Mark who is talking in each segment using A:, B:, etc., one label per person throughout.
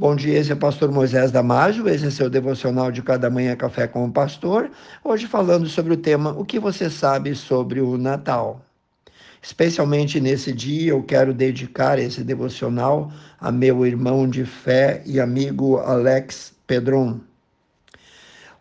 A: Bom dia, esse é o pastor Moisés Damásio, esse é seu devocional de cada manhã café com o pastor. Hoje falando sobre o tema O que você sabe sobre o Natal. Especialmente nesse dia, eu quero dedicar esse devocional a meu irmão de fé e amigo Alex Pedron.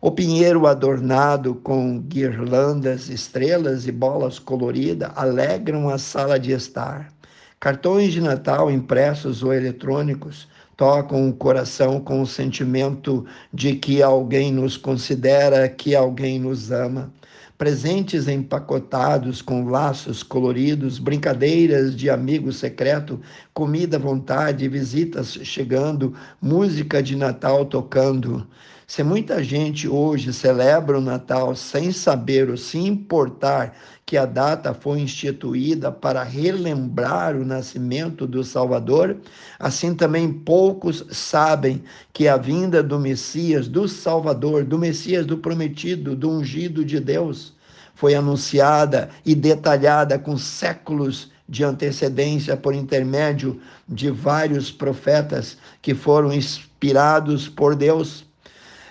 A: O pinheiro adornado com guirlandas, estrelas e bolas coloridas alegram a sala de estar. Cartões de Natal impressos ou eletrônicos tocam o coração com o sentimento de que alguém nos considera, que alguém nos ama. Presentes empacotados com laços coloridos, brincadeiras de amigo secreto, comida à vontade, visitas chegando, música de Natal tocando. Se muita gente hoje celebra o Natal sem saber ou se importar que a data foi instituída para relembrar o nascimento do Salvador, assim também poucos sabem que a vinda do Messias, do Salvador, do Messias do prometido, do ungido de Deus, foi anunciada e detalhada com séculos de antecedência por intermédio de vários profetas que foram inspirados por Deus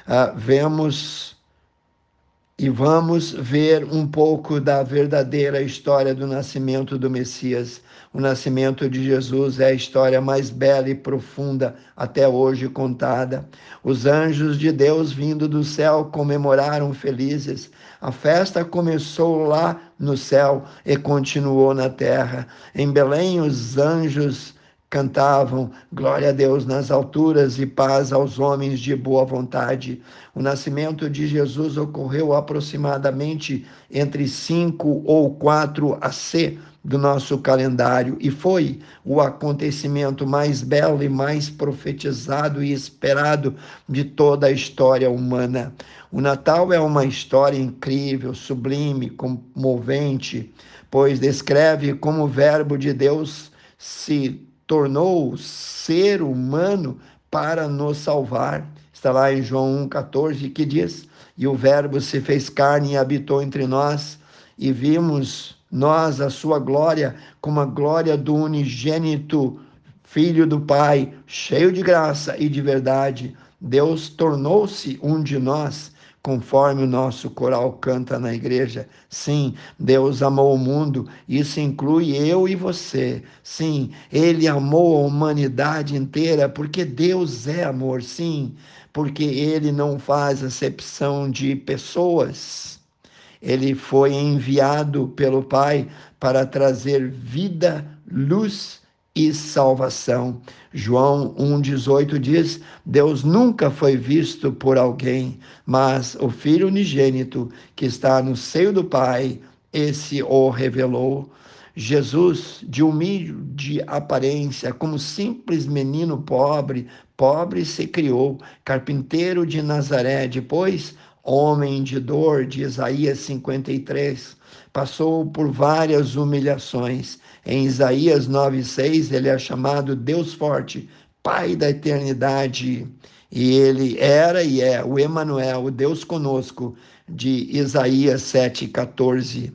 A: ah, vemos e vamos ver um pouco da verdadeira história do nascimento do Messias. O nascimento de Jesus é a história mais bela e profunda até hoje contada. Os anjos de Deus vindo do céu comemoraram felizes. A festa começou lá no céu e continuou na terra. Em Belém, os anjos cantavam glória a Deus nas alturas e paz aos homens de boa vontade. O nascimento de Jesus ocorreu aproximadamente entre 5 ou 4 AC do nosso calendário e foi o acontecimento mais belo e mais profetizado e esperado de toda a história humana. O Natal é uma história incrível, sublime, comovente, pois descreve como o Verbo de Deus se tornou ser humano para nos salvar. Está lá em João 1,14 que diz: E o Verbo se fez carne e habitou entre nós, e vimos nós a sua glória como a glória do unigênito Filho do Pai, cheio de graça e de verdade. Deus tornou-se um de nós conforme o nosso coral canta na igreja. Sim, Deus amou o mundo, isso inclui eu e você. Sim, Ele amou a humanidade inteira, porque Deus é amor, sim, porque Ele não faz acepção de pessoas. Ele foi enviado pelo Pai para trazer vida, luz e salvação. João 1,18 diz: Deus nunca foi visto por alguém, mas o Filho unigênito que está no seio do Pai, esse o revelou. Jesus, de humilde aparência, como simples menino pobre, pobre se criou, carpinteiro de Nazaré, depois homem de dor, de Isaías 53, passou por várias humilhações. Em Isaías 9,6, ele é chamado Deus Forte, Pai da eternidade. E ele era e é o Emanuel, o Deus conosco, de Isaías 7,14.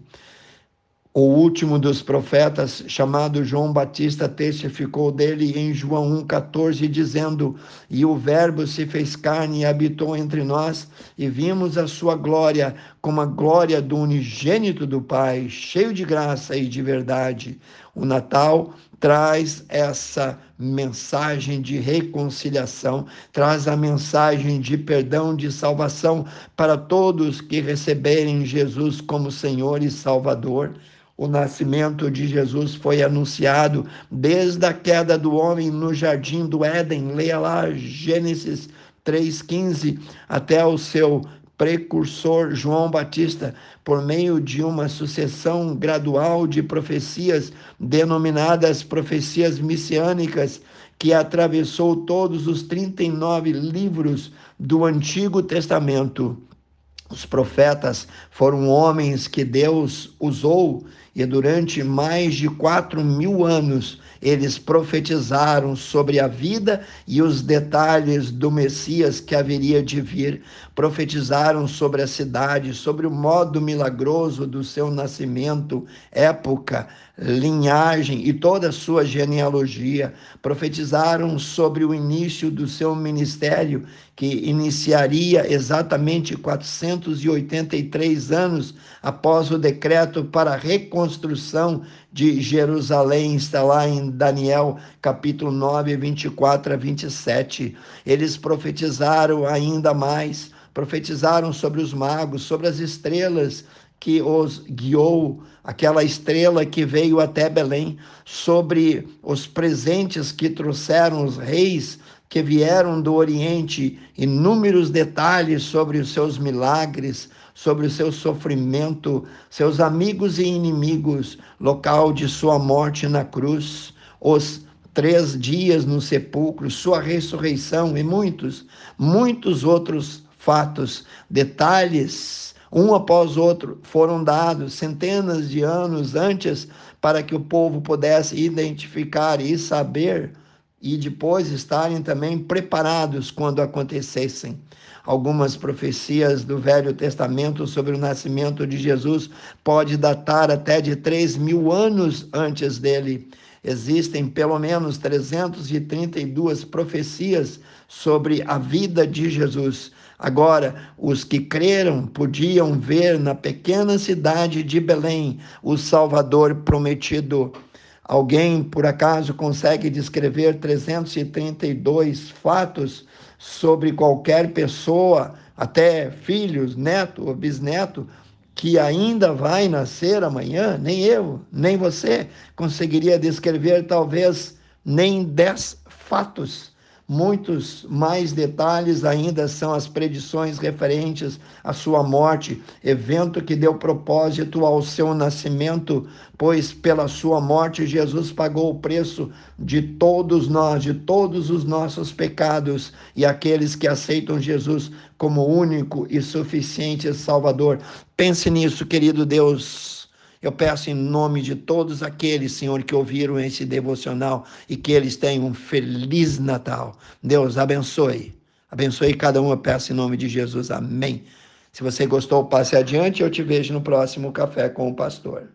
A: O último dos profetas, chamado João Batista, testificou dele em João 1,14, dizendo: E o Verbo se fez carne e habitou entre nós, e vimos a sua glória, como a glória do unigênito do Pai, cheio de graça e de verdade. O Natal traz essa mensagem de reconciliação, traz a mensagem de perdão, de salvação para todos que receberem Jesus como Senhor e Salvador. O nascimento de Jesus foi anunciado desde a queda do homem no jardim do Éden. Leia lá Gênesis 3,15 até o seu precursor João Batista, por meio de uma sucessão gradual de profecias denominadas profecias messiânicas, que atravessou todos os 39 livros do Antigo Testamento. Os profetas foram homens que Deus usou e durante mais de quatro mil anos eles profetizaram sobre a vida e os detalhes do Messias que haveria de vir. Profetizaram sobre a cidade, sobre o modo milagroso do seu nascimento, época, linhagem e toda a sua genealogia. Profetizaram sobre o início do seu ministério, que iniciaria exatamente 483 anos após o decreto para a reconstrução de Jerusalém, está lá em Daniel capítulo 9, 24 a 27. Eles profetizaram ainda mais profetizaram sobre os magos, sobre as estrelas que os guiou, aquela estrela que veio até Belém, sobre os presentes que trouxeram os reis que vieram do Oriente, inúmeros detalhes sobre os seus milagres, sobre o seu sofrimento, seus amigos e inimigos, local de sua morte na cruz, os três dias no sepulcro, sua ressurreição e muitos, muitos outros fatos, detalhes um após outro, foram dados centenas de anos antes para que o povo pudesse identificar e saber e depois estarem também preparados quando acontecessem. Algumas profecias do Velho Testamento sobre o nascimento de Jesus pode datar até de 3 mil anos antes dele. Existem pelo menos 332 profecias sobre a vida de Jesus. Agora, os que creram podiam ver na pequena cidade de Belém o Salvador prometido. Alguém, por acaso, consegue descrever 332 fatos sobre qualquer pessoa, até filhos, neto ou bisneto, que ainda vai nascer amanhã? Nem eu, nem você conseguiria descrever, talvez, nem 10 fatos Muitos mais detalhes ainda são as predições referentes à sua morte, evento que deu propósito ao seu nascimento, pois pela sua morte Jesus pagou o preço de todos nós, de todos os nossos pecados, e aqueles que aceitam Jesus como único e suficiente Salvador. Pense nisso, querido Deus. Eu peço em nome de todos aqueles, Senhor, que ouviram esse devocional e que eles tenham um feliz Natal. Deus abençoe. Abençoe cada um, eu peço em nome de Jesus. Amém. Se você gostou, passe adiante. Eu te vejo no próximo Café com o Pastor.